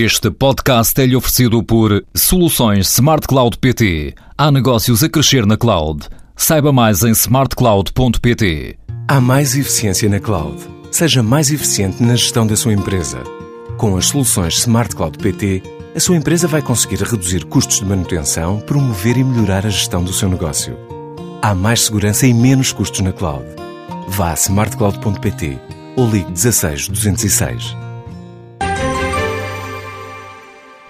Este podcast é-lhe oferecido por Soluções Smart Cloud PT. Há negócios a crescer na cloud. Saiba mais em smartcloud.pt. Há mais eficiência na cloud. Seja mais eficiente na gestão da sua empresa. Com as soluções Smart Cloud PT, a sua empresa vai conseguir reduzir custos de manutenção, promover e melhorar a gestão do seu negócio. Há mais segurança e menos custos na cloud. Vá a smartcloud.pt ou ligue 16 206.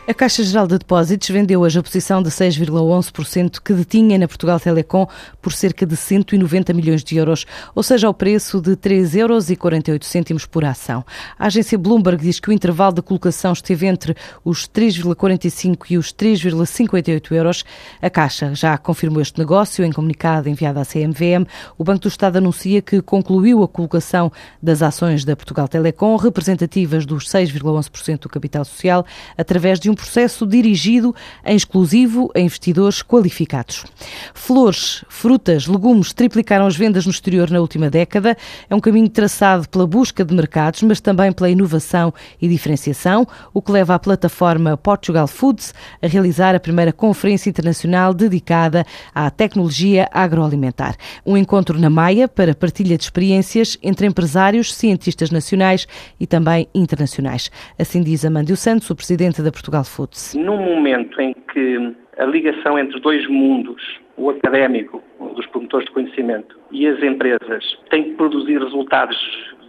A Caixa Geral de Depósitos vendeu hoje a posição de 6,11% que detinha na Portugal Telecom por cerca de 190 milhões de euros, ou seja, ao preço de 3,48 euros por ação. A agência Bloomberg diz que o intervalo de colocação esteve entre os 3,45 e os 3,58 euros. A Caixa já confirmou este negócio em comunicado enviado à CMVM. O Banco do Estado anuncia que concluiu a colocação das ações da Portugal Telecom, representativas dos 6,11% do capital social, através de um processo dirigido em exclusivo a investidores qualificados. Flores, frutas, legumes triplicaram as vendas no exterior na última década. É um caminho traçado pela busca de mercados, mas também pela inovação e diferenciação, o que leva a plataforma Portugal Foods a realizar a primeira conferência internacional dedicada à tecnologia agroalimentar. Um encontro na Maia para partilha de experiências entre empresários, cientistas nacionais e também internacionais. Assim diz Amândio Santos, o presidente da Portugal Foods? Num momento em que a ligação entre dois mundos, o académico, dos promotores de conhecimento, e as empresas, tem que produzir resultados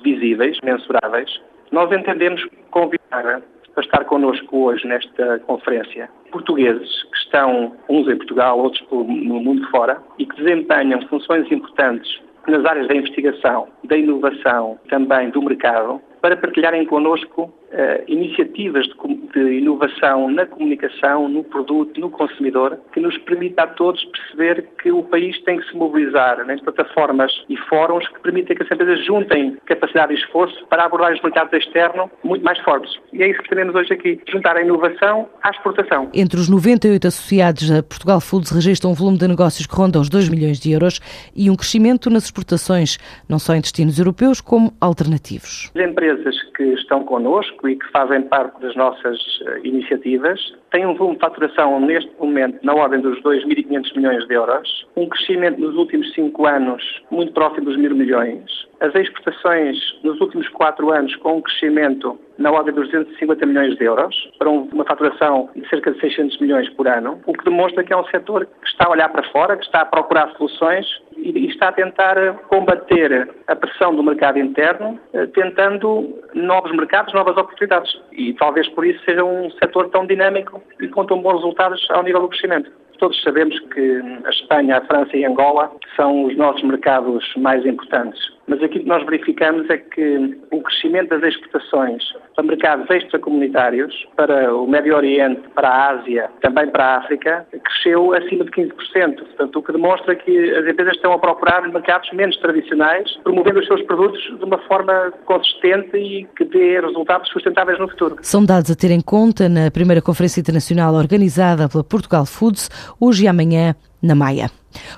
visíveis, mensuráveis, nós entendemos convidar para estar connosco hoje nesta conferência portugueses que estão, uns em Portugal, outros no mundo fora, e que desempenham funções importantes nas áreas da investigação, da inovação, também do mercado, para partilharem connosco uh, iniciativas de, de, inovação na comunicação, no produto, no consumidor, que nos permita a todos perceber que o país tem que se mobilizar nas plataformas e fóruns que permitem que as empresas juntem capacidade e esforço para abordar os mercados externos muito mais fortes. E é isso que teremos hoje aqui, juntar a inovação à exportação. Entre os 98 associados a Portugal Foods registra um volume de negócios que ronda os 2 milhões de euros e um crescimento nas exportações, não só em destinos europeus, como alternativos. As empresas que estão connosco e que fazem parte das nossas eh, iniciativas, têm um volume de faturação neste momento na ordem dos 2.500 milhões de euros, um crescimento nos últimos cinco anos muito próximo dos mil milhões, as exportações nos últimos quatro anos com um crescimento na ordem dos 250 milhões de euros, para uma faturação de cerca de 600 milhões por ano, o que demonstra que é um setor que está a olhar para fora, que está a procurar soluções e está a tentar combater a pressão do mercado interno, eh, tentando novos mercados, novas oportunidades. E talvez por isso seja um setor tão dinâmico e com tão bons resultados ao nível do crescimento. Todos sabemos que a Espanha, a França e a Angola são os nossos mercados mais importantes. Mas aquilo que nós verificamos é que o crescimento das exportações para mercados extracomunitários, para o Médio Oriente, para a Ásia, também para a África, cresceu acima de 15%. Portanto, o que demonstra que as empresas estão a procurar mercados menos tradicionais, promovendo os seus produtos de uma forma consistente e que dê resultados sustentáveis no futuro. São dados a ter em conta na primeira Conferência Internacional organizada pela Portugal Foods, hoje e amanhã, na Maia.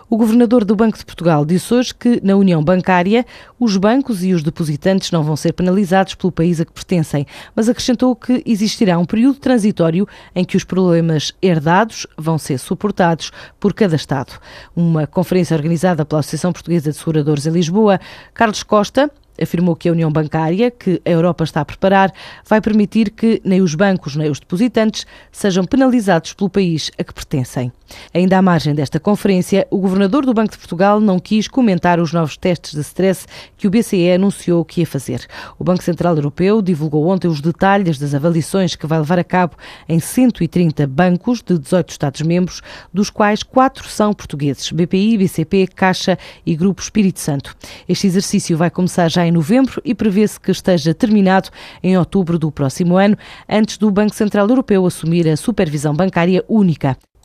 O governador do Banco de Portugal disse hoje que, na União Bancária, os bancos e os depositantes não vão ser penalizados pelo país a que pertencem, mas acrescentou que existirá um período transitório em que os problemas herdados vão ser suportados por cada Estado. Uma conferência organizada pela Associação Portuguesa de Seguradores em Lisboa, Carlos Costa, afirmou que a União Bancária, que a Europa está a preparar, vai permitir que nem os bancos nem os depositantes sejam penalizados pelo país a que pertencem. Ainda à margem desta conferência, o governador do Banco de Portugal não quis comentar os novos testes de stress que o BCE anunciou que ia fazer. O Banco Central Europeu divulgou ontem os detalhes das avaliações que vai levar a cabo em 130 bancos de 18 Estados-membros, dos quais quatro são portugueses: BPI, BCP, Caixa e Grupo Espírito Santo. Este exercício vai começar já em novembro e prevê-se que esteja terminado em outubro do próximo ano, antes do Banco Central Europeu assumir a supervisão bancária única.